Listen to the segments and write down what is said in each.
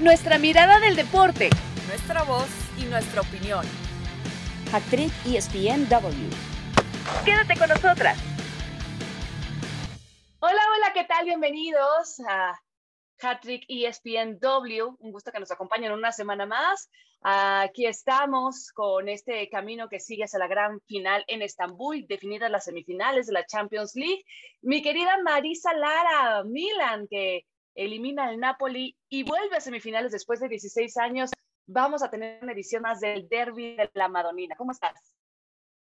nuestra mirada del deporte, nuestra voz y nuestra opinión. Actriz ESPNW. Quédate con nosotras. Hola, hola, ¿qué tal? Bienvenidos a Hattrick ESPNW. Un gusto que nos acompañen una semana más. Aquí estamos con este camino que sigue hacia la gran final en Estambul, definidas las semifinales de la Champions League. Mi querida Marisa Lara, Milan, que elimina al Napoli y vuelve a semifinales después de 16 años. Vamos a tener una edición más del Derby de la Madonina. ¿Cómo estás?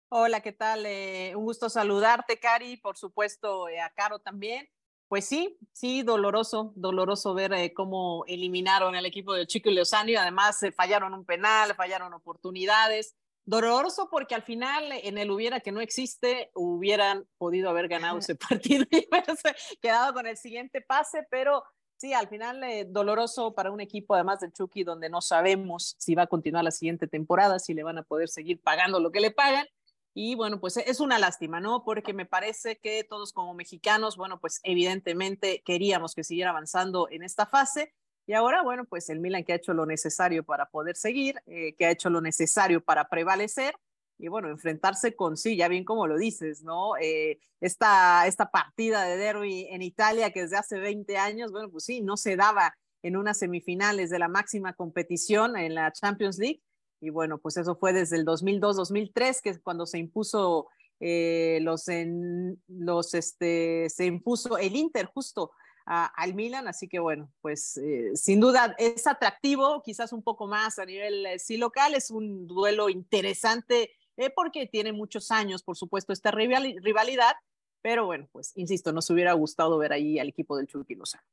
Hola, ¿qué tal? Eh, un gusto saludarte, Cari, por supuesto, eh, a Caro también. Pues sí, sí, doloroso, doloroso ver eh, cómo eliminaron al equipo de Chico y y además fallaron un penal, fallaron oportunidades. Doloroso porque al final en el hubiera que no existe, hubieran podido haber ganado ese partido y haberse quedado con el siguiente pase, pero sí, al final doloroso para un equipo además del Chucky donde no sabemos si va a continuar la siguiente temporada, si le van a poder seguir pagando lo que le pagan y bueno, pues es una lástima, ¿no? Porque me parece que todos como mexicanos, bueno, pues evidentemente queríamos que siguiera avanzando en esta fase. Y ahora, bueno, pues el Milan que ha hecho lo necesario para poder seguir, eh, que ha hecho lo necesario para prevalecer y bueno, enfrentarse con, sí, ya bien como lo dices, ¿no? Eh, esta, esta partida de derby en Italia que desde hace 20 años, bueno, pues sí, no se daba en unas semifinales de la máxima competición en la Champions League y bueno, pues eso fue desde el 2002-2003, que es cuando se impuso eh, los, en, los, este, se impuso el Inter justo al Milan, así que bueno, pues eh, sin duda es atractivo, quizás un poco más a nivel eh, sí local, es un duelo interesante porque tiene muchos años, por supuesto, esta rivalidad, pero bueno, pues insisto, nos hubiera gustado ver ahí al equipo del Chucky Lozano.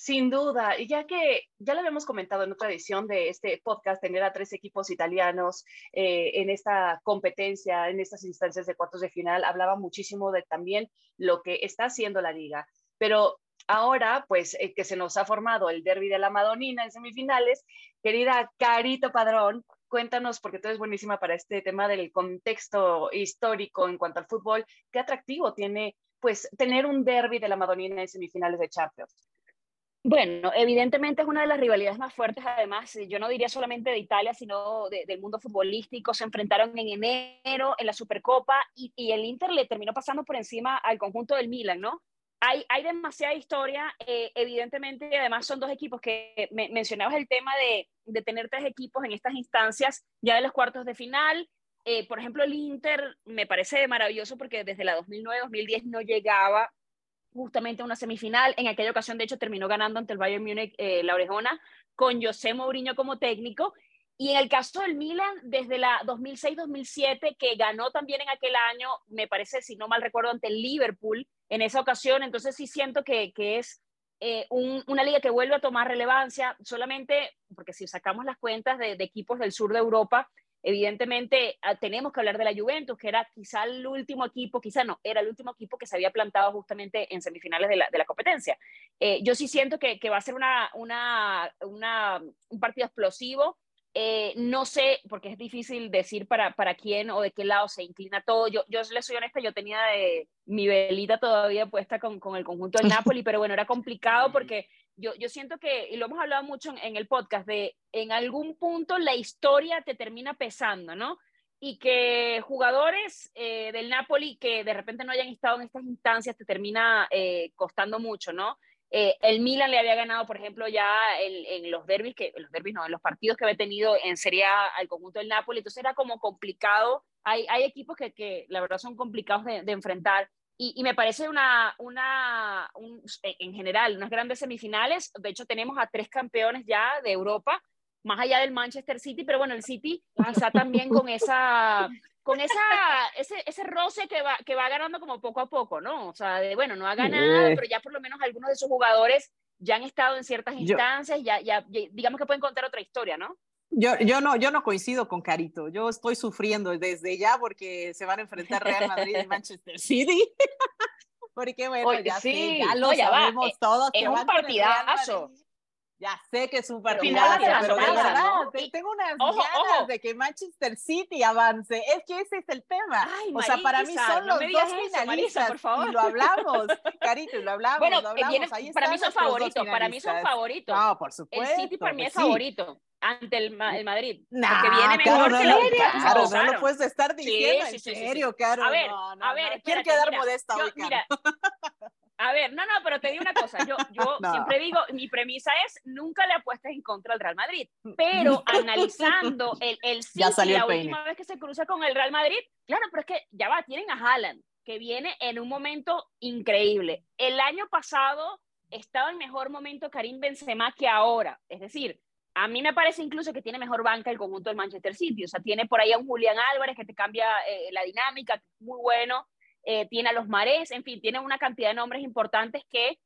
Sin duda, y ya que ya lo habíamos comentado en otra edición de este podcast, tener a tres equipos italianos eh, en esta competencia, en estas instancias de cuartos de final, hablaba muchísimo de también lo que está haciendo la liga. Pero ahora, pues eh, que se nos ha formado el derby de la Madonina en semifinales, querida Carito Padrón, cuéntanos, porque tú eres buenísima para este tema del contexto histórico en cuanto al fútbol, ¿qué atractivo tiene pues tener un derby de la Madonina en semifinales de Champions? Bueno, evidentemente es una de las rivalidades más fuertes, además, yo no diría solamente de Italia, sino del mundo futbolístico. Se enfrentaron en enero en la Supercopa y, el Inter le terminó pasando por encima al conjunto del Milan, ¿no? Hay, demasiada historia, eh, evidentemente, además son dos equipos que mencionabas el tema de, de, tener tres equipos en estas instancias ya de los cuartos de final. Eh, por ejemplo, el Inter me parece maravilloso porque desde la 2009-2010 no llegaba justamente una semifinal. En aquella ocasión, de hecho, terminó ganando ante el Bayern Múnich eh, la Orejona con José Mourinho como técnico. Y en el caso del Milan, desde la 2006-2007, que ganó también en aquel año, me parece, si no mal recuerdo, ante el Liverpool en esa ocasión. Entonces sí siento que, que es eh, una liga que vuelve a tomar relevancia, solamente porque si sacamos las cuentas de, equipos del sur de Europa, Evidentemente, ah, tenemos que hablar de la Juventus, que era quizá el último equipo, quizá no, era el último equipo que se había plantado justamente en semifinales de la, de la competencia. Eh, yo sí siento que, que va a ser una, una, una, un partido explosivo. Eh, no sé, porque es difícil decir para, para quién o de qué lado se inclina todo. Yo, yo le soy honesta, yo tenía de, mi velita todavía puesta con, con el conjunto del Napoli, pero bueno, era complicado porque yo, yo siento que, y lo hemos hablado mucho en, el podcast, de en algún punto la historia te termina pesando, ¿no? Y que jugadores eh, del Napoli que de repente no hayan estado en estas instancias te termina eh, costando mucho, ¿no? Eh, el Milan le había ganado, por ejemplo, ya en, los derbis, que los derbis no, en los partidos que había tenido en Serie A al conjunto del Napoli, entonces era como complicado. Hay, equipos que, que la verdad son complicados de, enfrentar y, me parece una, una en general, unas grandes semifinales. De hecho, tenemos a tres campeones ya de Europa, más allá del Manchester City, pero bueno, el City quizá también con esa con esa, ese, ese roce que va, que va ganando como poco a poco, ¿no? O sea, de, bueno, no ha ganado, pero ya por lo menos algunos de sus jugadores ya han estado en ciertas instancias, ya, ya, digamos que pueden contar otra historia, ¿no? Yo, yo, no, yo no coincido con Carito. Yo estoy sufriendo desde ya porque se van a enfrentar Real Madrid y Manchester City. porque bueno, ya, sí, ya lo sabemos todos. Es un partidazo. Ya sé que es un partido, Final pero de verdad, ¿no? te- tengo unas Ojo, ganas ojo. de que Manchester City avance. Es que ese es el tema. Ay, o sea, para mí Marisa, son no los digas dos eso, Marisa, finalistas. por favor. Y lo hablamos, Carito, y lo hablamos, Bueno, lo eh, hablamos. viene- Ahí para mí son favoritos, para mí son finalistas. favoritos. No, por El supuesto. City para mí es sí. favorito ante el, Ma- el Madrid. Nah, porque viene mejor no, que no, la Claro, no claro. lo puedes estar diciendo, sí, en sí, sí. serio, Caro. A ver, no, no, a ver, no. espérate, Quiero quedar mira, modesta yo- hoy, mira, a ver, no, no, pero te digo una cosa, yo, yo No. siempre digo, mi premisa es, nunca le apuestes en contra al Real Madrid, pero analizando el, el City la última vez que se cruza con el Real Madrid, claro, pero es que ya va, tienen a Haaland, que viene en un momento increíble. El año pasado estaba en mejor momento Karim Benzema que ahora, es decir, a mí me parece incluso que tiene mejor banca el conjunto del Manchester City. O sea, tiene por ahí a un Julián Álvarez que te cambia eh, la dinámica, muy bueno. Eh, tiene a los Marés, en fin, tiene una cantidad de nombres importantes que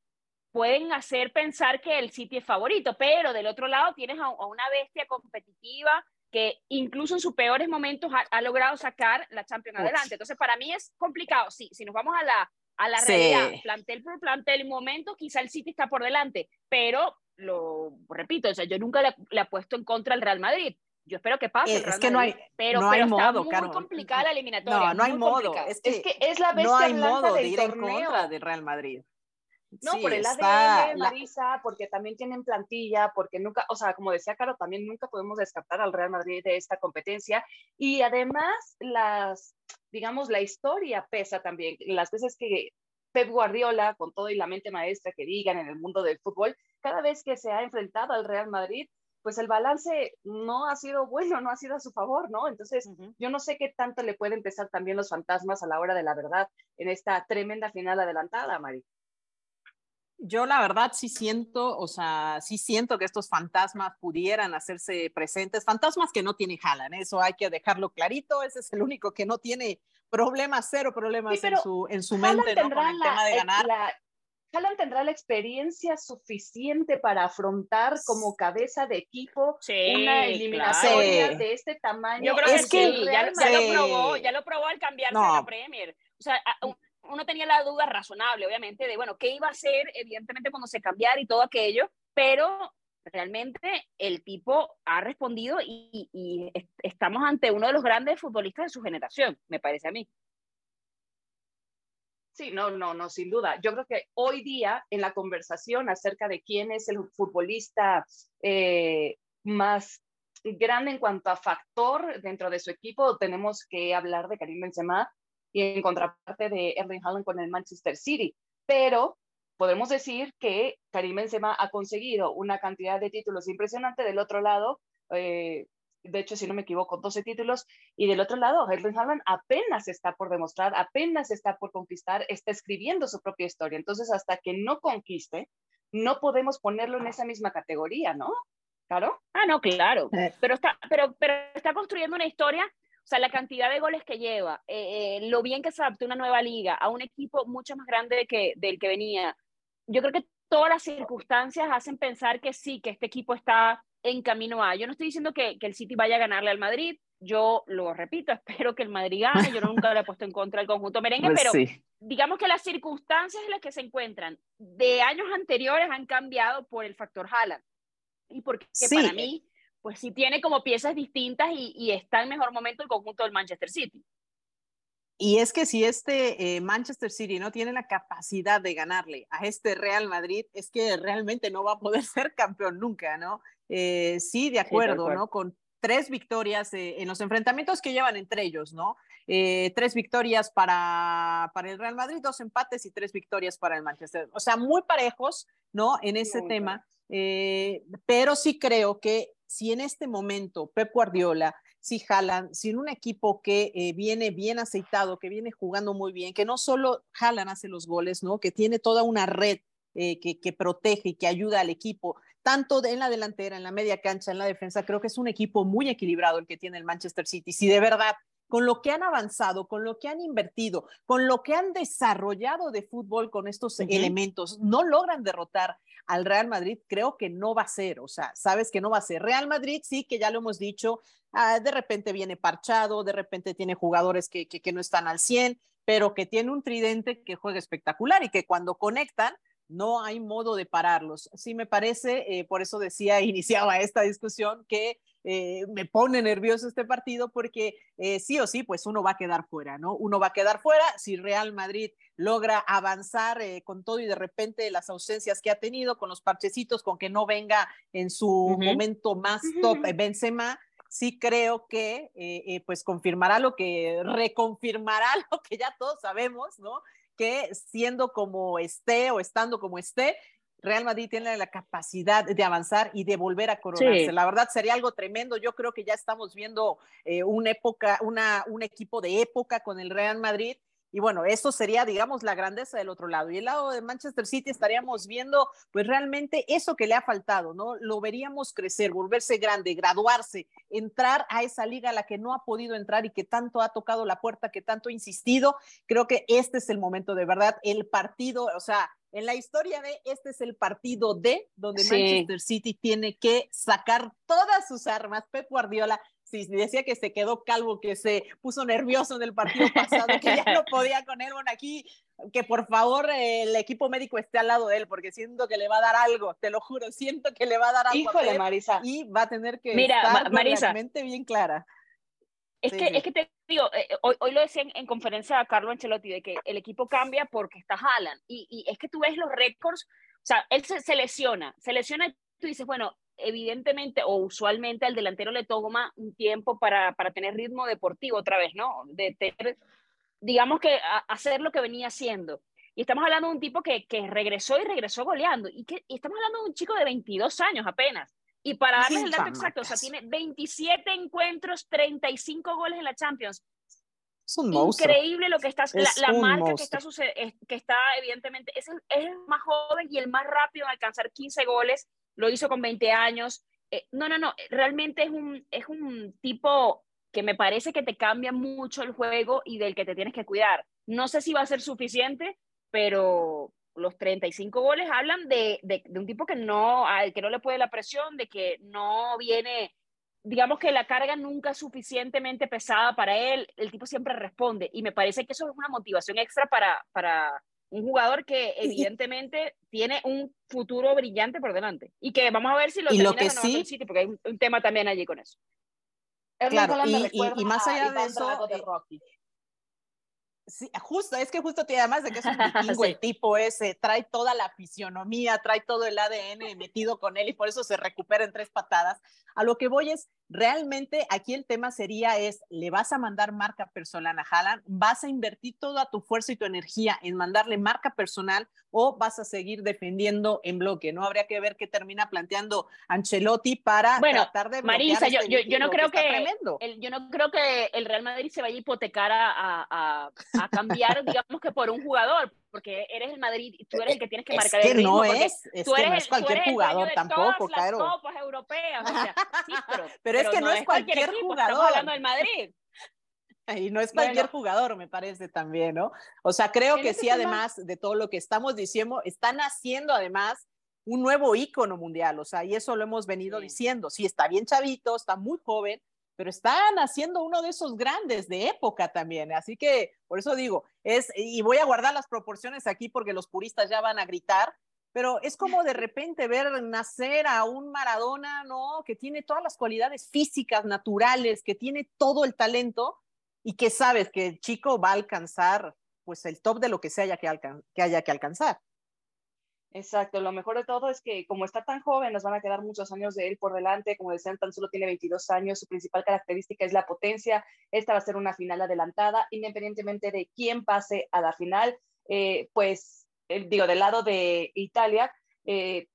pueden hacer pensar que el City es favorito. Pero del otro lado tienes a, a una bestia competitiva que incluso en sus peores momentos ha, ha logrado sacar la Champions Uch. adelante. Entonces, para mí es complicado. Sí, si nos vamos a la, a la Sí. realidad, plantel por plantel, en momento, quizá el City está por delante, pero lo repito, o sea, yo nunca le, le apuesto en contra al Real Madrid. Yo espero que pase. Eh, Real es que no hay- pero, no hay pero está modo, muy Caro. complicada la eliminatoria. No, no hay modo. complicada. Es que, Es que es la bestia no hay blanca modo de del ir en torneo. contra del Real Madrid. No, Sí, por el está ADN, la- Marisa, porque también tienen plantilla, porque nunca, o sea, como decía Caro, también nunca podemos descartar al Real Madrid de esta competencia. Y además, las, digamos, la historia pesa también. Las veces que Pep Guardiola, con todo y la mente maestra que digan en el mundo del fútbol, cada vez que se ha enfrentado al Real Madrid, pues el balance no ha sido bueno, no ha sido a su favor, ¿no? Entonces, yo no sé qué tanto le pueden pesar también los fantasmas a la hora de la verdad en esta tremenda final adelantada, Mari. Yo la verdad sí siento, o sea, sí siento que estos fantasmas pudieran hacerse presentes, fantasmas que no tiene Haaland, eso hay que dejarlo clarito, ese es el único que no tiene problemas, cero problemas Sí, en su, en su mente, ¿no? Con el la- tema de el- ganar. la- Haaland tendrá la experiencia suficiente para afrontar como cabeza de equipo Sí, una claro. eliminatoria Sí. de este tamaño. Yo creo Es que, que- sí, ya, ya lo Sí. probó, ya lo probó al cambiarse a No. la Premier. O sea, a- un- uno tenía la duda razonable, obviamente, de, bueno, qué iba a hacer, evidentemente, cuando se cambiara y todo aquello, pero realmente el tipo ha respondido y, y est- estamos ante uno de los grandes futbolistas de su generación, me parece a mí. Sí, no, no, no, sin duda. Yo creo que hoy día en la conversación acerca de quién es el futbolista eh, más grande en cuanto a factor dentro de su equipo, tenemos que hablar de Karim Benzema y en contraparte de Erling Haaland con el Manchester City. Pero podemos decir que Karim Benzema ha conseguido una cantidad de títulos impresionante del otro lado. eh, de hecho, si no me equivoco, 12 títulos. Y del otro lado, Erling Haaland apenas está por demostrar, apenas está por conquistar, está escribiendo su propia historia. Entonces, hasta que no conquiste, no podemos ponerlo en esa misma categoría, ¿no? ¿Claro? Ah, no, claro. Eh. Pero está, pero, pero está construyendo una historia, o sea, la cantidad de goles que lleva, eh, eh, lo bien que se adaptó a una nueva liga, a un equipo mucho más grande que, del que venía. Yo creo que todas las circunstancias hacen pensar que sí, que este equipo está en camino a. Yo no estoy diciendo que, que el City vaya a ganarle al Madrid, yo lo repito, espero que el Madrid gane, yo nunca le he puesto en contra al conjunto merengue, Pues pero sí. digamos que las circunstancias en las que se encuentran de años anteriores han cambiado por el factor Haaland. Y porque Sí. para mí, pues sí tiene como piezas distintas y, y está en mejor momento el conjunto del Manchester City. Y es que si este eh, Manchester City no tiene la capacidad de ganarle a este Real Madrid, es que realmente no va a poder ser campeón nunca, ¿no? Eh, sí, de acuerdo, acuerdo. ¿no? Con tres victorias eh, en los enfrentamientos que llevan entre ellos, ¿no? Tres victorias para, para el Real Madrid, dos empates y tres victorias para el Manchester. O sea, muy parejos, ¿no? En ese tema. Pero sí creo que si en este momento Pep Guardiola, si Haaland, si en un equipo que eh, viene bien aceitado, que viene jugando muy bien, que no solo Haaland hace los goles, ¿no? Que tiene toda una red eh, que, que protege y que ayuda al equipo, tanto de- en la delantera, en la media cancha, en la defensa, creo que es un equipo muy equilibrado el que tiene el Manchester City. Si de verdad con lo que han avanzado, con lo que han invertido, con lo que han desarrollado de fútbol con estos elementos, no logran derrotar al Real Madrid, creo que no va a ser, o sea, sabes que no va a ser. Real Madrid sí, que ya lo hemos dicho, ah, de repente viene parchado, de repente tiene jugadores que, que, no están al 100, pero que tiene un tridente que juega espectacular y que cuando conectan, no hay modo de pararlos. Sí me parece, eh, por eso decía, iniciaba esta discusión, que eh, me pone nervioso este partido porque eh, sí o sí, pues uno va a quedar fuera, ¿no? Uno va a quedar fuera si Real Madrid logra avanzar con todo y de repente las ausencias que ha tenido, con los parchecitos, con que no venga en su momento más top Benzema, sí creo que pues confirmará lo que reconfirmará lo que ya todos sabemos, ¿no? que siendo como esté o estando como esté, Real Madrid tiene la capacidad de avanzar y de volver a coronarse. La verdad sería algo tremendo. Yo creo que ya estamos viendo eh, una época, una, un equipo de época con el Real Madrid y bueno, eso sería, digamos, la grandeza del otro lado. Y el lado de Manchester City estaríamos viendo, pues realmente eso que le ha faltado, ¿no? Lo veríamos crecer, volverse grande, graduarse, entrar a esa liga a la que no ha podido entrar y que tanto ha tocado la puerta, que tanto ha insistido. Creo que este es el momento de verdad, el partido, o sea, en la historia de este es el partido de donde Manchester City tiene que sacar todas sus armas. Pep Guardiola sí, decía que se quedó calvo, que se puso nervioso en el partido pasado, que ya no podía con él. Bueno, aquí, que por favor el equipo médico esté al lado de él, porque siento que le va a dar algo, te lo juro, siento que le va a dar algo. Híjole, Marisa. Y va a tener que Mira, estar Marisa, la mente bien clara. Es, que, es que te digo, eh, eh, hoy, hoy, lo decía en, conferencia a Carlo Ancelotti, de que el equipo cambia porque está Haaland. Y, y es que tú ves los récords, o sea, él se, se lesiona, se lesiona y tú dices, bueno, evidentemente o usualmente al delantero le toma un tiempo para, para tener ritmo deportivo otra vez, ¿no? De tener, digamos que hacer lo que venía haciendo. Y estamos hablando de un tipo que, que regresó y regresó goleando. Y, que, estamos hablando de un chico de 22 años apenas. Y para darles el dato exacto, o sea, tiene 27 encuentros, 35 goles en la Champions. Es un Increíble lo que está, la, marca que está, que está evidentemente, es es el más joven y el más rápido en alcanzar 15 goles lo hizo con 20 años. Eh, no, no, no, realmente es un, es un tipo que me parece que te cambia mucho el juego y del que te tienes que cuidar. No sé si va a ser suficiente, pero los 35 goles hablan de, de, un tipo que no, al que no le puede la presión, de que no viene, digamos que la carga nunca es suficientemente pesada para él, el tipo siempre responde. Y me parece que eso es una motivación extra para, para, un jugador que evidentemente tiene un futuro brillante por delante. Y que vamos a ver si lo termina lo sí, City, porque hay un, tema también allí con eso. Claro, y, más allá de eso, Sí, justo, es que justo tiene, además de que es un vikingo, el tipo ese, trae toda la fisionomía, trae todo el ADN metido con él y por eso se recupera en tres patadas. A lo que voy es, realmente aquí el tema sería es, ¿le vas a mandar marca personal a Haaland? ¿Vas a invertir toda tu fuerza y tu energía en mandarle marca personal o vas a seguir defendiendo en bloque? No habría que ver qué termina planteando Ancelotti para tratar de Marisa, yo, este yo, no creo que, el, yo no creo que el Real Madrid se vaya a hipotecar a, a, cambiar, digamos que por un jugador, porque eres el Madrid y tú eres el que tienes que marcar es que el ritmo. No es, es que no es cualquier jugador tampoco, claro. Las copas europeas, o sea, sí, pero, pero, es que no, es cualquier, jugador. Estamos hablando del Madrid. Y no es cualquier jugador, me parece también, ¿no? O sea, creo que sí, además de todo lo que estamos diciendo, están haciendo además un nuevo ícono mundial, o sea, y eso lo hemos venido diciendo. Sí, está bien chavito, está muy joven, pero están haciendo uno de esos grandes de época también. Así que por eso digo, es, y voy a guardar las proporciones aquí porque los puristas ya van a gritar, pero es como de repente ver nacer a un Maradona, ¿no? Que tiene todas las cualidades físicas, naturales, que tiene todo el talento y que sabes que el chico va a alcanzar pues el top de lo que, se haya que, que haya que alcanzar. Exacto, lo mejor de todo es que como está tan joven, nos van a quedar muchos años de él por delante, como decían, tan solo tiene 22 años, su principal característica es la potencia, esta va a ser una final adelantada, independientemente de quién pase a la final, eh, pues digo, del lado de Italia, eh,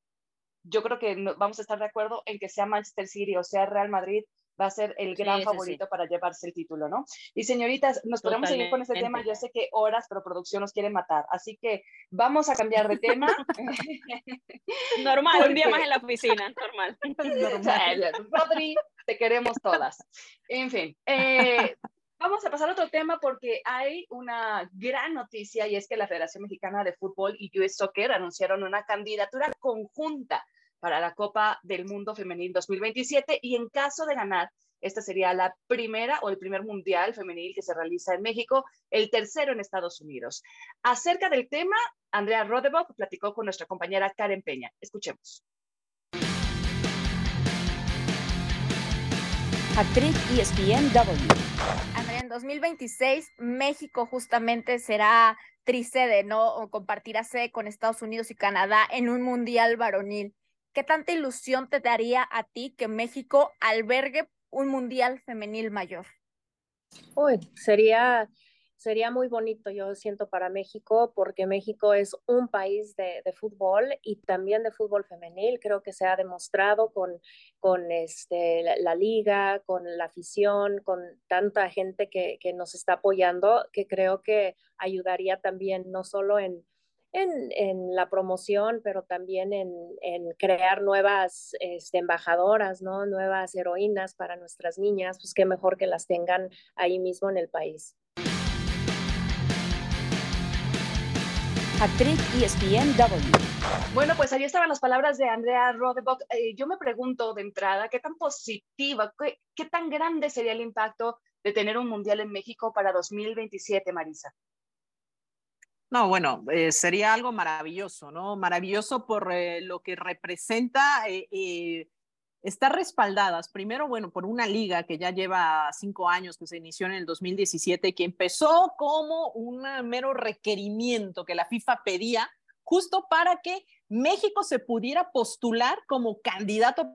yo creo que vamos a estar de acuerdo en que sea Manchester City o sea Real Madrid, va a ser el gran favorito para llevarse el título, ¿no? Y señoritas, nos podemos seguir con este tema, yo sé que horas, pero producción nos quiere matar, así que vamos a cambiar de tema. normal, un día más en la oficina, normal. Rodri, te queremos todas. En fin, eh, Vamos a pasar a otro tema porque hay una gran noticia y es que la Federación Mexicana de Fútbol y US Soccer anunciaron una candidatura conjunta para la Copa del Mundo Femenil 2027 y en caso de ganar, Esta sería la primera o el primer mundial femenil que se realiza en México, el tercero en Estados Unidos. Acerca del tema, Andrea Rodebock platicó con nuestra compañera Karen Peña. Escuchemos. Actriz ESPNW. Andrea, en 2026 México justamente será tricede, ¿no? O compartirá sede con Estados Unidos y Canadá en un mundial varonil. ¿Qué tanta ilusión te daría a ti que México albergue un mundial femenil mayor? Uy, sería sería muy bonito, yo siento, para México, porque México es un país de, fútbol y también de fútbol femenil. Creo que se ha demostrado con, con este, la, liga, con la afición, con tanta gente que, que, nos está apoyando, que creo que ayudaría también no solo en, en, en la promoción, pero también en, en crear nuevas este, embajadoras, ¿no? nuevas heroínas para nuestras niñas, pues qué mejor que las tengan ahí mismo en el país. actriz ESPNW. Bueno, pues ahí estaban las palabras de Andrea Rodebock. Eh, yo me pregunto de entrada, ¿qué tan positiva, qué, tan grande sería el impacto de tener un mundial en México para 2027, Marisa? No, bueno, eh, sería algo maravilloso, ¿no? Maravilloso por eh, lo que representa estar respaldadas, primero, bueno, por una liga que ya lleva cinco años, que se inició en el 2017, que empezó como un mero requerimiento que la FIFA pedía justo para que México se pudiera postular como candidato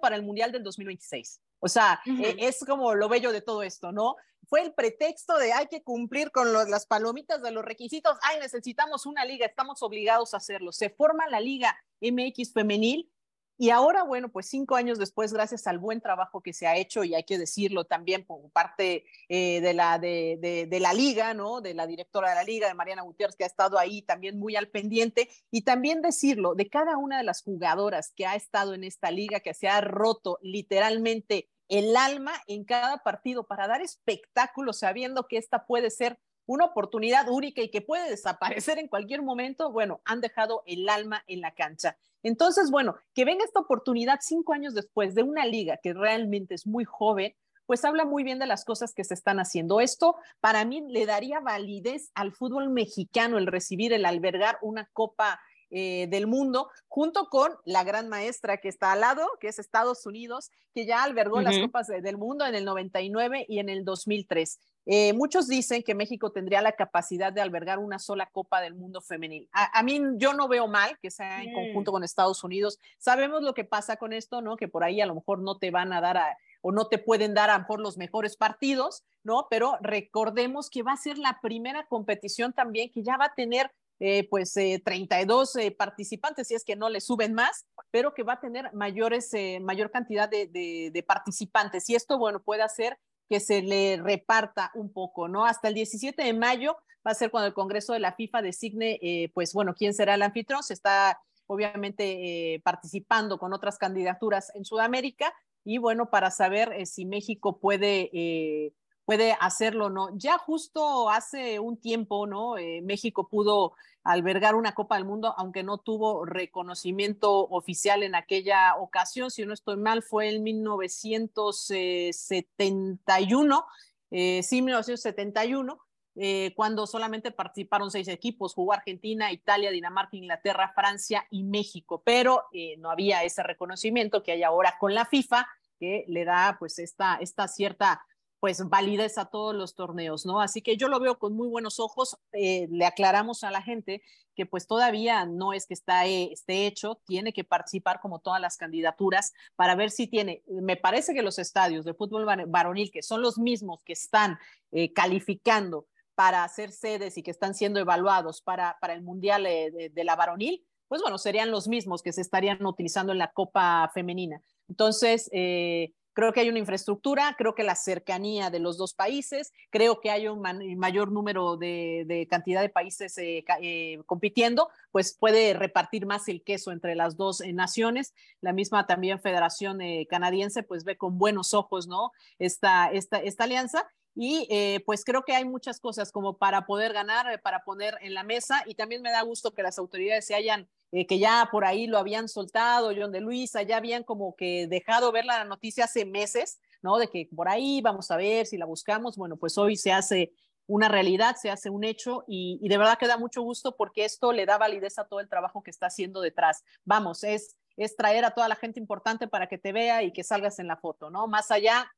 para el Mundial del 2026. O sea, e, es como lo bello de todo esto, ¿no? Fue el pretexto de hay que cumplir con las palomitas de los requisitos, ay, necesitamos una liga, estamos obligados a hacerlo. Se forma la Liga MX femenil y ahora, bueno, pues cinco años después, gracias al buen trabajo que se ha hecho, y hay que decirlo también por parte eh, de, la, de, la liga, ¿no? De la directora de la liga, de Mariana Gutiérrez, que ha estado ahí también muy al pendiente, y también decirlo de cada una de las jugadoras que ha estado en esta liga, que se ha roto literalmente el alma en cada partido para dar espectáculo, sabiendo que esta puede ser una oportunidad única y que puede desaparecer en cualquier momento, bueno, han dejado el alma en la cancha. Entonces, bueno, que venga esta oportunidad cinco años después de una liga que realmente es muy joven, pues habla muy bien de las cosas que se están haciendo. Esto para mí le daría validez al fútbol mexicano el recibir, el albergar una copa eh, del mundo, junto con la gran maestra que está al lado, que es Estados Unidos, que ya albergó las copas del mundo en el 99 y en el 2003. Eh, muchos dicen que México tendría la capacidad de albergar una sola Copa del Mundo femenil. A, mí yo no veo mal que sea en conjunto con Estados Unidos. Sabemos lo que pasa con esto, ¿no? Que por ahí a lo mejor no te van a dar o no te pueden dar a por los mejores partidos, ¿no? Pero recordemos que va a ser la primera competición también que ya va a tener eh, pues 32 eh, participantes, si es que no le suben más, pero que va a tener mayores, mayor cantidad de, participantes. Y esto, bueno, puede hacer que se le reparta un poco, ¿no? Hasta el 17 de mayo va a ser cuando el Congreso de la FIFA designe, eh, pues bueno, quién será el anfitrión. Se está obviamente eh, participando con otras candidaturas en Sudamérica y bueno, para saber eh, si México puede puede hacerlo no. Ya justo hace un tiempo, ¿no? Eh, México pudo albergar una Copa del Mundo, aunque no tuvo reconocimiento oficial en aquella ocasión, si no estoy mal, fue en 1971, eh, sí, 1971. Eh, cuando solamente participaron seis equipos, jugó Argentina, Italia, Dinamarca, Inglaterra, Francia y México, pero no había ese reconocimiento que hay ahora con la FIFA, que le da pues esta, esta cierta pues validez a todos los torneos, ¿no? Así que yo lo veo con muy buenos ojos. Eh, le aclaramos a la gente que pues todavía no es que está, eh, esté hecho, tiene que participar como todas las candidaturas para ver si tiene, me parece que los estadios de fútbol varonil, que son los mismos que están eh, calificando para hacer sedes y que están siendo evaluados para, para el Mundial de, de la varonil, pues bueno, serían los mismos que se estarían utilizando en la Copa Femenina. Entonces, eh, Creo que hay una infraestructura, creo que la cercanía de los dos países, creo que hay un mayor número de, cantidad de países eh, eh, compitiendo, pues puede repartir más el queso entre las dos eh, naciones. La misma también Federación Canadiense pues ve con buenos ojos, ¿no? Esta, esta, esta alianza y pues creo que hay muchas cosas como para poder ganar, para poner en la mesa y también me da gusto que las autoridades se hayan eh, que ya por ahí lo habían soltado, John de Luisa, ya habían como que dejado ver la noticia hace meses, ¿no? De que por ahí vamos a ver si la buscamos. Bueno, pues hoy se hace una realidad, se hace un hecho y, y de verdad que da mucho gusto porque esto le da validez a todo el trabajo que está haciendo detrás. Vamos, es, es traer a toda la gente importante para que te vea y que salgas en la foto, ¿no? Más allá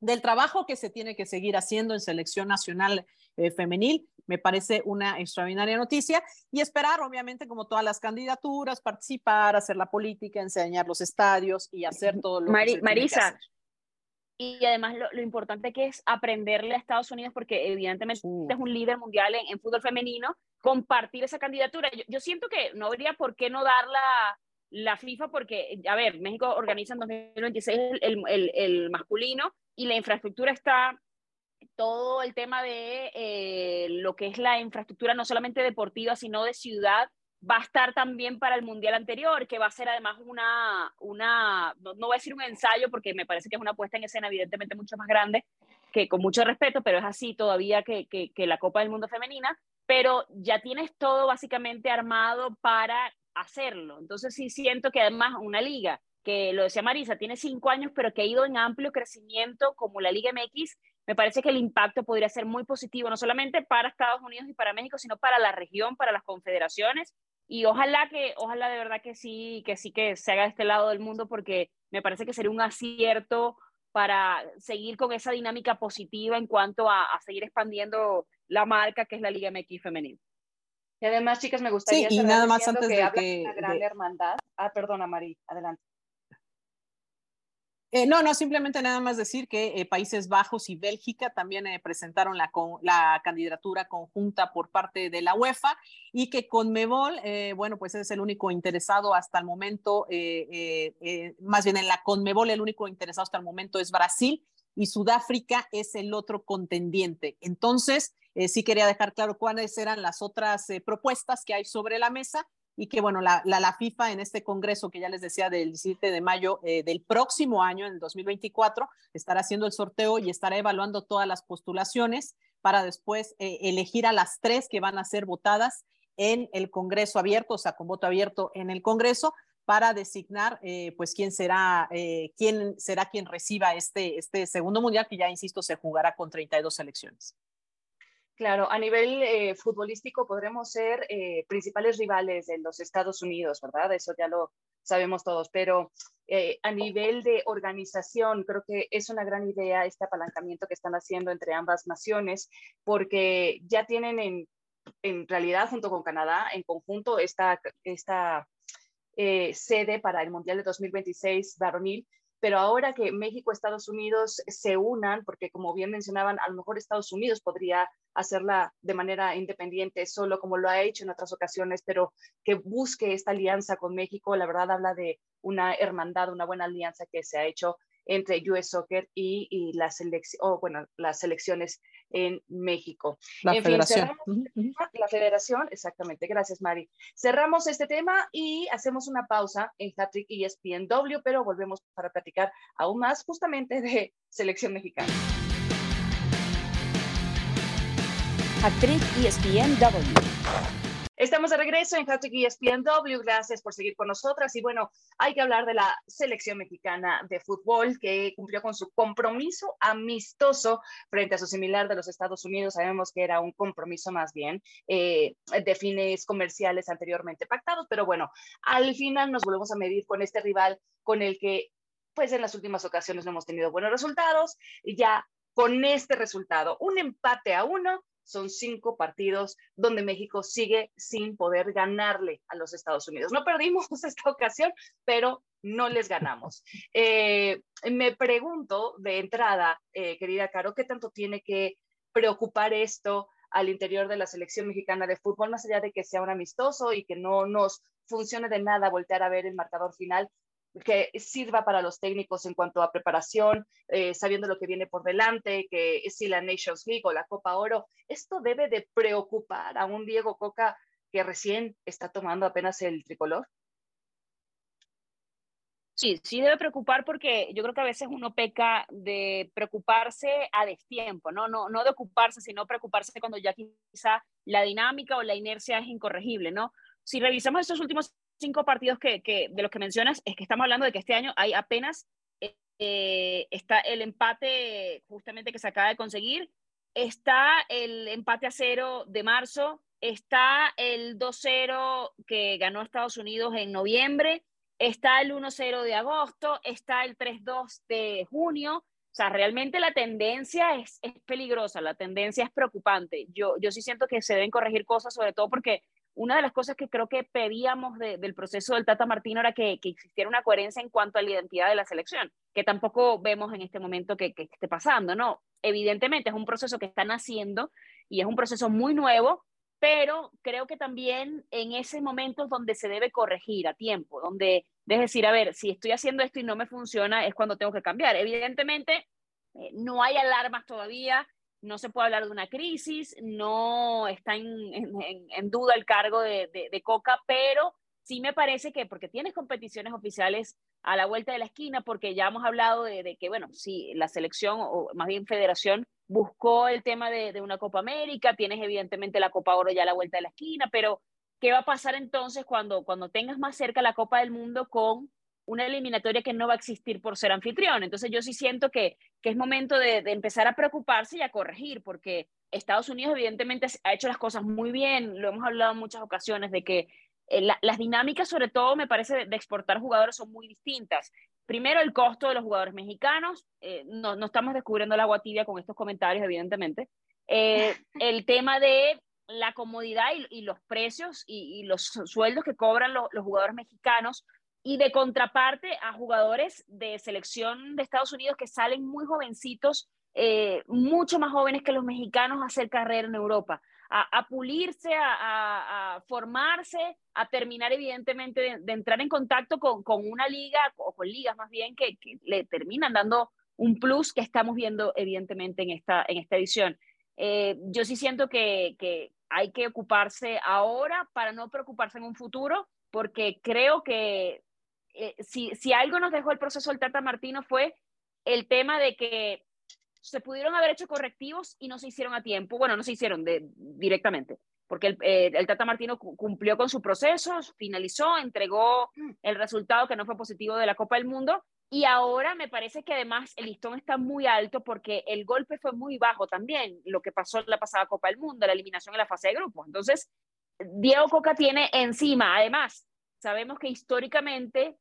del trabajo que se tiene que seguir haciendo en selección nacional eh, femenil. Me parece una extraordinaria noticia y esperar, obviamente, como todas las candidaturas, participar, hacer la política, enseñar los estadios y hacer todo lo que se Marisa, y además lo, lo, importante que es aprenderle a Estados Unidos, porque evidentemente uh. es un líder mundial en, en, fútbol femenino, compartir esa candidatura. Yo, yo, siento que no habría por qué no darla la FIFA porque, a ver, México organiza en 2026 el, el, el masculino y la infraestructura está, todo el tema de eh, lo que es la infraestructura no solamente deportiva, sino de ciudad, va a estar también para el Mundial anterior, que va a ser además una, una no, no voy a decir un ensayo porque me parece que es una puesta en escena evidentemente mucho más grande, que con mucho respeto, pero es así todavía que, que, que la Copa del Mundo Femenina, pero ya tienes todo básicamente armado para hacerlo. Entonces sí siento que además una liga que lo decía Marisa, tiene cinco años, pero que ha ido en amplio crecimiento como la Liga MX, me parece que el impacto podría ser muy positivo, no solamente para Estados Unidos y para México, sino para la región, para las confederaciones. Y ojalá que, ojalá de verdad que sí, que sí que se haga de este lado del mundo, porque me parece que sería un acierto para seguir con esa dinámica positiva en cuanto a, a seguir expandiendo la marca que es la Liga MX femenina. Y además, chicas, me gustaría sí, y nada más antes que de que una gran de... hermandad. Ah, perdona, Mari, adelante. Eh, no, no, simplemente nada más decir que eh, Países Bajos y Bélgica también eh, presentaron la, con, la, candidatura conjunta por parte de la UEFA y que Conmebol, bueno, pues es el único interesado hasta el momento, más bien en la Conmebol el único interesado hasta el momento es Brasil y Sudáfrica es el otro contendiente. Entonces, sí quería dejar claro cuáles eran las otras propuestas que hay sobre la mesa y que, bueno, la, la, FIFA en este congreso que ya les decía del 17 de mayo eh, del próximo año, en el 2024, estará haciendo el sorteo y estará evaluando todas las postulaciones para después eh, elegir a las tres que van a ser votadas en el Congreso abierto, o sea, con voto abierto en el Congreso, para designar eh, pues quién será, quién será quien reciba este, este segundo mundial que ya, insisto, se jugará con 32 selecciones. Claro, a nivel eh, futbolístico podremos ser eh, principales rivales de los Estados Unidos, ¿verdad? Eso ya lo sabemos todos, pero eh, a nivel de organización creo que es una gran idea este apalancamiento que están haciendo entre ambas naciones, porque ya tienen en, en realidad junto con Canadá en conjunto esta, esta sede para el Mundial de 2026 varonil pero ahora que México Estados Unidos se unan, porque como bien mencionaban, a lo mejor Estados Unidos podría hacerla de manera independiente, solo como lo ha hecho en otras ocasiones, pero que busque esta alianza con México, la verdad habla de una hermandad, una buena alianza que se ha hecho entre US Soccer y, y la selección, oh, bueno, las selecciones en México. La en federación. Fin, cerramos, la federación, exactamente. Gracias, Mari. Cerramos este tema y hacemos una pausa en Hattrick ESPNW, pero volvemos para platicar aún más justamente de selección mexicana. Hattrick ESPNW. Estamos de regreso en Hashtag ESPNW. Gracias por seguir con nosotras. Y bueno, hay que hablar de la selección mexicana de fútbol que cumplió con su compromiso amistoso frente a su similar de los Estados Unidos. Sabemos que era un compromiso más bien eh, de fines comerciales anteriormente pactados, pero bueno, al final nos volvemos a medir con este rival con el que pues en las últimas ocasiones no hemos tenido buenos resultados. Ya con este resultado, un empate a uno, son cinco partidos donde México sigue sin poder ganarle a los Estados Unidos. No perdimos esta ocasión, pero no les ganamos. Eh, me pregunto de entrada, eh, querida Caro, ¿qué tanto tiene que preocupar esto al interior de la selección mexicana de fútbol, más allá de que sea un amistoso y que no nos funcione de nada voltear a ver el marcador final? Que sirva para los técnicos en cuanto a preparación, eh, sabiendo lo que viene por delante, que si la Nations League o la Copa Oro, esto debe de preocupar a un Diego Coca que recién está tomando apenas el tricolor. Sí, sí debe preocupar porque yo creo que a veces uno peca de preocuparse a destiempo, ¿no? No, no de ocuparse, sino preocuparse cuando ya quizá la dinámica o la inercia es incorregible, ¿no? Si revisamos estos últimos cinco partidos que, que, de los que mencionas, es que estamos hablando de que este año hay apenas eh, está el empate justamente que se acaba de conseguir, está el empate a cero de marzo, está el 2-0 que ganó Estados Unidos en noviembre, está el 1-0 de agosto, está el 3-2 de junio. O sea, realmente la tendencia es, es, peligrosa, la tendencia es preocupante. Yo, yo sí siento que se deben corregir cosas, sobre todo porque una de las cosas que creo que pedíamos del proceso del Tata Martino era que, existiera una coherencia en cuanto a la identidad de la selección, que tampoco vemos en este momento que, que, esté pasando, ¿no? Evidentemente es un proceso que están haciendo y es un proceso muy nuevo, pero creo que también en ese momento donde se debe corregir a tiempo, donde es decir, a ver, si estoy haciendo esto y no me funciona, es cuando tengo que cambiar. Evidentemente, eh, no hay alarmas todavía, no se puede hablar de una crisis, no está en, duda el cargo de, de, Coca, pero sí me parece que porque tienes competiciones oficiales a la vuelta de la esquina, porque ya hemos hablado de, que, bueno, sí, la selección o más bien federación buscó el tema de, de, una Copa América, tienes evidentemente la Copa Oro ya a la vuelta de la esquina, pero ¿qué va a pasar entonces cuando, cuando tengas más cerca la Copa del Mundo con una eliminatoria que no va a existir por ser anfitrión. Entonces yo sí siento que, que es momento de, empezar a preocuparse y a corregir, porque Estados Unidos evidentemente ha hecho las cosas muy bien, lo hemos hablado en muchas ocasiones, de que eh, las dinámicas, sobre todo, me parece, de, exportar jugadores son muy distintas. Primero, el costo de los jugadores mexicanos, eh, no, no, estamos descubriendo la agua tibia con estos comentarios, evidentemente. Eh, el tema de la comodidad y, los precios y, los sueldos que cobran los jugadores mexicanos y de contraparte a jugadores de selección de Estados Unidos que salen muy jovencitos, eh, mucho más jóvenes que los mexicanos a hacer carrera en Europa, a, pulirse, a, formarse, a terminar evidentemente de, entrar en contacto con, una liga o con ligas más bien que, le terminan dando un plus que estamos viendo evidentemente en esta, en esta edición. Eh, yo sí siento que, que hay que ocuparse ahora para no preocuparse en un futuro, porque creo que eh, si, si algo nos dejó el proceso del Tata Martino fue el tema de que se pudieron haber hecho correctivos y no se hicieron a tiempo. Bueno, no se hicieron de, directamente, porque el, eh, el, Tata Martino cumplió con su proceso, finalizó, entregó el resultado que no fue positivo de la Copa del Mundo. Y ahora me parece que además el listón está muy alto porque el golpe fue muy bajo también, lo que pasó en la pasada Copa del Mundo, la eliminación en la fase de grupos. Entonces, Diego Coca tiene encima, además, sabemos que históricamente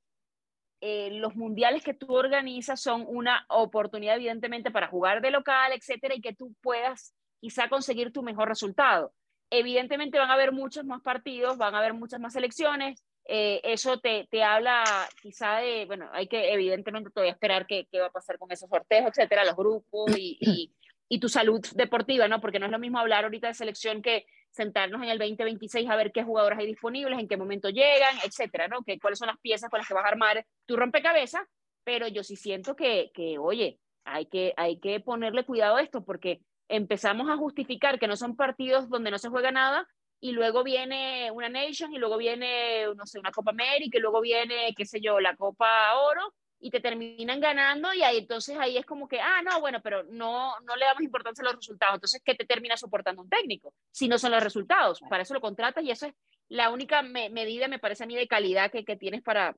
eh, los mundiales que tú organizas son una oportunidad, evidentemente, para jugar de local, etcétera, y que tú puedas quizá conseguir tu mejor resultado. Evidentemente van a haber muchos más partidos, van a haber muchas más elecciones. Eh, eso te, te, habla quizá de, bueno, hay que evidentemente todavía esperar qué va a pasar con esos sorteos, etcétera, los grupos y, y, y tu salud deportiva, ¿no? Porque no es lo mismo hablar ahorita de selección que sentarnos en el 2026 a ver qué jugadores hay disponibles, en qué momento llegan, etcétera, ¿no? Que, cuáles son las piezas con las que vas a armar tu rompecabezas, pero yo sí siento que, que oye, hay que, hay que ponerle cuidado a esto porque empezamos a justificar que no son partidos donde no se juega nada y luego viene una Nation y luego viene, no sé, una Copa América y luego viene, qué sé yo, la Copa Oro y te terminan ganando y ahí entonces ahí es como que, ah, no, bueno, pero no, no le damos importancia a los resultados. Entonces, ¿qué te termina soportando un técnico? Si no son los resultados, para eso lo contratas y eso es la única medida, me parece a mí, de calidad que, que tienes para,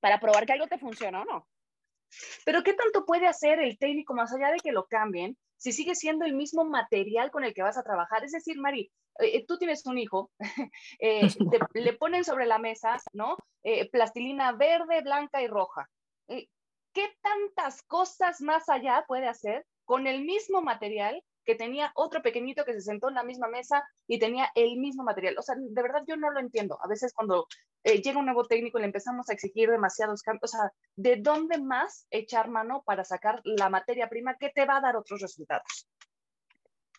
para probar que algo te funciona o no. Pero ¿qué tanto puede hacer el técnico más allá de que lo cambien si sigue siendo el mismo material con el que vas a trabajar? Es decir, Mari, eh, eh, tú tienes un hijo, eh, le ponen sobre la mesa, ¿no? plastilina verde, blanca y roja. Eh, ¿qué tantas cosas más allá puede hacer con el mismo material que tenía otro pequeñito que se sentó en la misma mesa y tenía el mismo material? O sea, de verdad yo no lo entiendo. A veces cuando eh, llega un nuevo técnico le empezamos a exigir demasiados cambios, o sea, ¿de dónde más echar mano para sacar la materia prima que te va a dar otros resultados?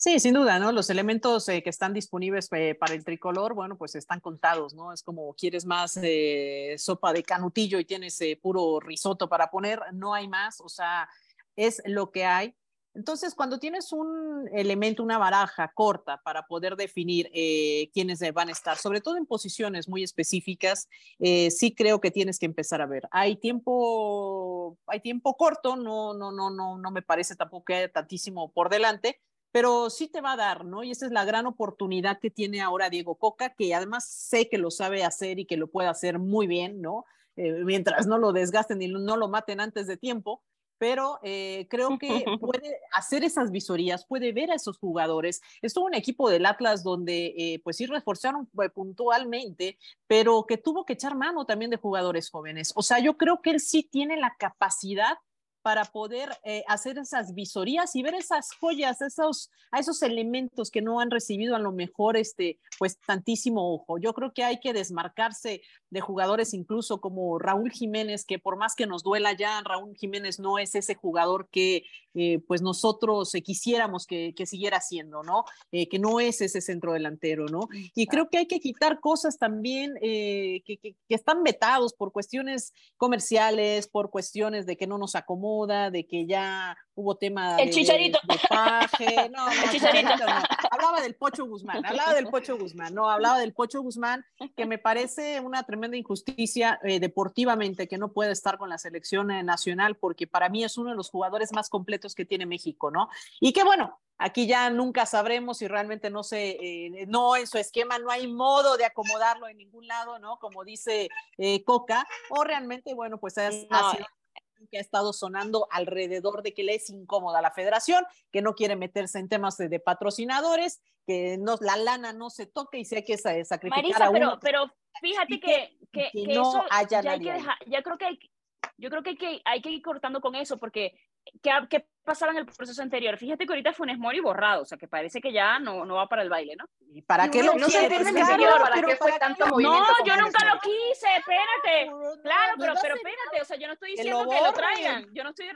Sí, sin duda, ¿no? Los elementos eh, que están disponibles eh, para el tricolor, bueno, pues están contados, ¿no? Es como quieres más eh, sopa de canutillo y tienes puro risotto para poner, no hay más, o sea, es lo que hay. Entonces, cuando tienes un elemento, una baraja corta para poder definir quiénes van a estar, sobre todo en posiciones muy específicas, sí creo que tienes que empezar a ver. Hay tiempo, hay tiempo corto, no, no, no, no, no me parece tampoco que haya tantísimo por delante, pero sí te va a dar, ¿no? Y esa es la gran oportunidad que tiene ahora Diego Coca, que además sé que lo sabe hacer y que lo puede hacer muy bien, ¿no? Eh, mientras no lo desgasten y no lo maten antes de tiempo. pero eh, creo que puede hacer esas visorías, puede ver a esos jugadores. Estuvo un equipo del Atlas donde, eh, pues sí, reforzaron puntualmente, pero que tuvo que echar mano también de jugadores jóvenes. O sea, yo creo que él sí tiene la capacidad para poder eh, hacer esas visorías y ver esas joyas, esos, a esos elementos que no han recibido a lo mejor este, pues tantísimo ojo. Yo creo que hay que desmarcarse de jugadores incluso como Raúl Jiménez, que por más que nos duela ya, Raúl Jiménez no es ese jugador que eh, pues nosotros eh, quisiéramos que, que, siguiera siendo, ¿no? que no es ese centro delantero, ¿no? Y creo que hay que quitar cosas también que, que, que están vetados por cuestiones comerciales, por cuestiones de que no nos acomodan de que ya hubo tema el chicharito. No, el chicharito. Hablaba del Pocho Guzmán, hablaba del Pocho Guzmán, no, hablaba del Pocho Guzmán, que me parece una tremenda injusticia eh, deportivamente que no puede estar con la selección eh, nacional, porque para mí es uno de los jugadores más completos que tiene México, ¿no? Y que bueno, aquí ya nunca sabremos si realmente no se, eh, no en su esquema no hay modo de acomodarlo en ningún lado, ¿no? Como dice Coca, o realmente, bueno, pues es, ha sido que ha estado sonando alrededor de que le es incómoda a la federación, que no quiere meterse en temas de, patrocinadores, que no, la lana no se toque y si hay que sacrificar a uno. Pero, pero fíjate que, que, no haya ya, ya creo que hay, yo creo que hay, que hay que ir cortando con eso, porque ¿qué, ¿qué, pasaba en el proceso anterior? Fíjate que ahorita Funes Mori borrado, o sea, que parece que ya no, no va para el baile, ¿no? ¿Y para qué lo no quiere? mi señor, ¿para qué fue tanto movimiento? No, yo nunca lo quise, espérate. Claro, pero, pero espérate, o sea, yo no estoy diciendo que lo, traigan, yo no estoy,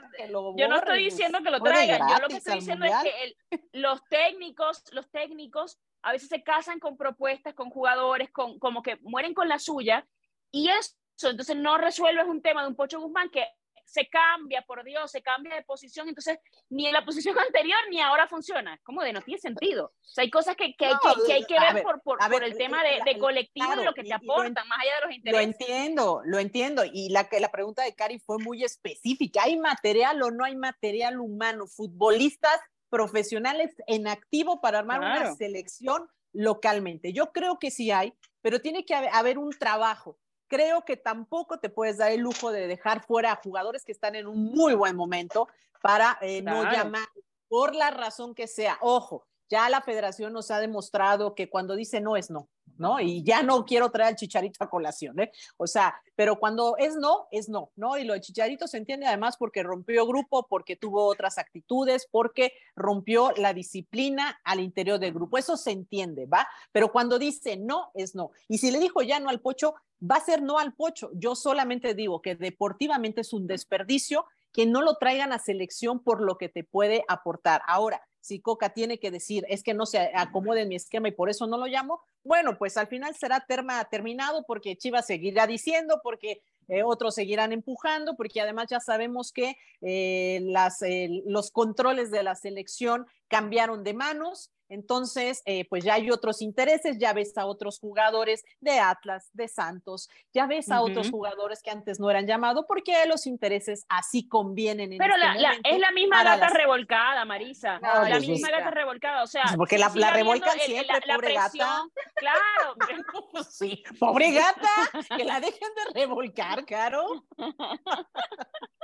yo no estoy diciendo que lo traigan, yo lo que estoy diciendo es que el, los técnicos, los técnicos a veces se casan con propuestas, con jugadores, con, como que mueren con la suya, y eso entonces no resuelves un tema de un Pocho Guzmán que se cambia, por Dios, se cambia de posición, entonces ni en la posición anterior ni ahora funciona. Como de no tiene sentido. O sea, hay cosas que, que, hay, que, hay, que, ver, por, por, por, el tema de, de colectivo y lo que te aportan, más allá de los intereses. Lo entiendo, lo entiendo. Y la, la pregunta de Cari fue muy específica. ¿Hay material o no hay material humano? Futbolistas profesionales en activo para armar una selección localmente. Yo creo que sí hay, pero tiene que haber un trabajo creo que tampoco te puedes dar el lujo de dejar fuera a jugadores que están en un muy buen momento para eh, no llamar por la razón que sea. Ojo, ya la federación nos ha demostrado que cuando dice no es no, ¿no? Y ya no quiero traer al chicharito a colación, ¿eh? O sea, pero cuando es no, es no, ¿no? Y lo de chicharito se entiende además porque rompió grupo, porque tuvo otras actitudes, porque rompió la disciplina al interior del grupo. Eso se entiende, ¿va? Pero cuando dice no, es no. Y si le dijo ya no al pocho, va a ser no al pocho. Yo solamente digo que deportivamente es un desperdicio que no lo traigan a selección por lo que te puede aportar. Ahora, si Coca tiene que decir, es que no se acomode en mi esquema y por eso no lo llamo, bueno, pues al final será terma, terminado porque Chivas seguirá diciendo, porque eh, otros seguirán empujando, porque además ya sabemos que eh, las, eh, los controles de la selección cambiaron de manos entonces, eh, pues ya hay otros intereses, ya ves a otros jugadores de Atlas, de Santos, ya ves a otros jugadores que antes no eran llamados porque los intereses así convienen. En Pero este la, es la misma gata revolcada, Marisa. la misma gata revolcada, o sea. Pues porque la, la revolcan siempre, pobre gata. Claro. sí, pobre gata, que la dejen de revolcar, Caro.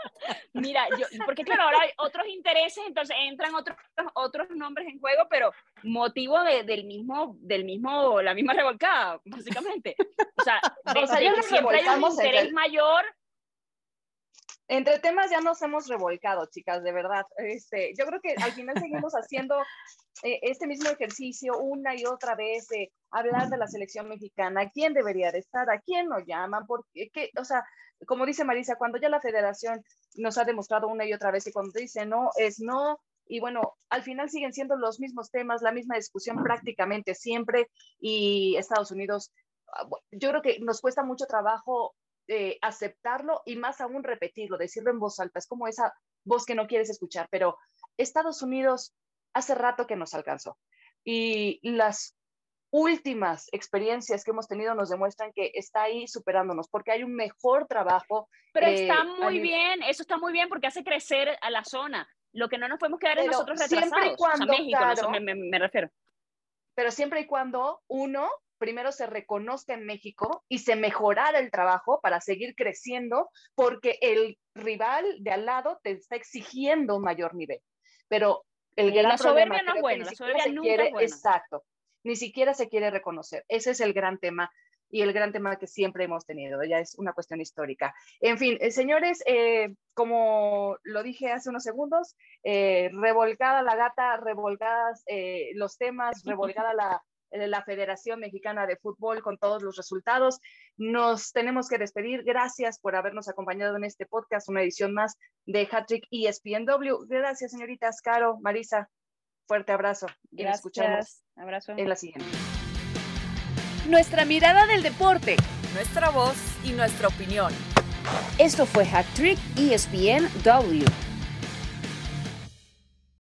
Mira, yo, porque claro, ahora hay otros intereses, entonces entran otros, otros nombres en juego, pero motivo de, del mismo, del mismo, la misma revolcada, básicamente. O sea, de, siempre hay un interés mayor. Entre temas ya nos hemos revolcado, chicas, de verdad. Este, yo creo que al final seguimos haciendo eh, este mismo ejercicio una y otra vez de hablar de la selección mexicana, quién debería de estar, a quién nos llaman, porque, qué, o sea, como dice Marisa, cuando ya la federación nos ha demostrado una y otra vez y cuando dice no, es no, y bueno, al final siguen siendo los mismos temas, la misma discusión prácticamente siempre y Estados Unidos, ah, yo creo que nos cuesta mucho trabajo eh, aceptarlo y más aún repetirlo, decirlo en voz alta, es como esa voz que no quieres escuchar, pero Estados Unidos hace rato que nos alcanzó y las últimas experiencias que hemos tenido nos demuestran que está ahí superándonos, porque hay un mejor trabajo. Pero está eh, muy bien, eso está muy bien porque hace crecer a la zona. Lo que no nos podemos quedar es nosotros retrasados. Siempre y cuando, México, me, me, refiero. Pero siempre y cuando uno primero se reconozca en México y se mejorara el trabajo para seguir creciendo, porque el rival de al lado te está exigiendo un mayor nivel. Pero el gran la soberbia no es buena, la soberbia nunca quiere, es buena. Exacto, ni siquiera se quiere reconocer. Ese es el gran tema y el gran tema que siempre hemos tenido, ya es una cuestión histórica. En fin, eh, señores, eh, como lo dije hace unos segundos, eh, revolcada la gata, revolcadas los temas, revolcada la, la Federación Mexicana de Fútbol con todos los resultados. Nos tenemos que despedir. Gracias por habernos acompañado en este podcast, una edición más de Hattrick ESPNW. Gracias, señoritas Caro, Marisa. Fuerte abrazo. Y nos escuchamos abrazo. en la siguiente. Nuestra mirada del deporte. Nuestra voz y nuestra opinión. Esto fue Hat Trick ESPN W.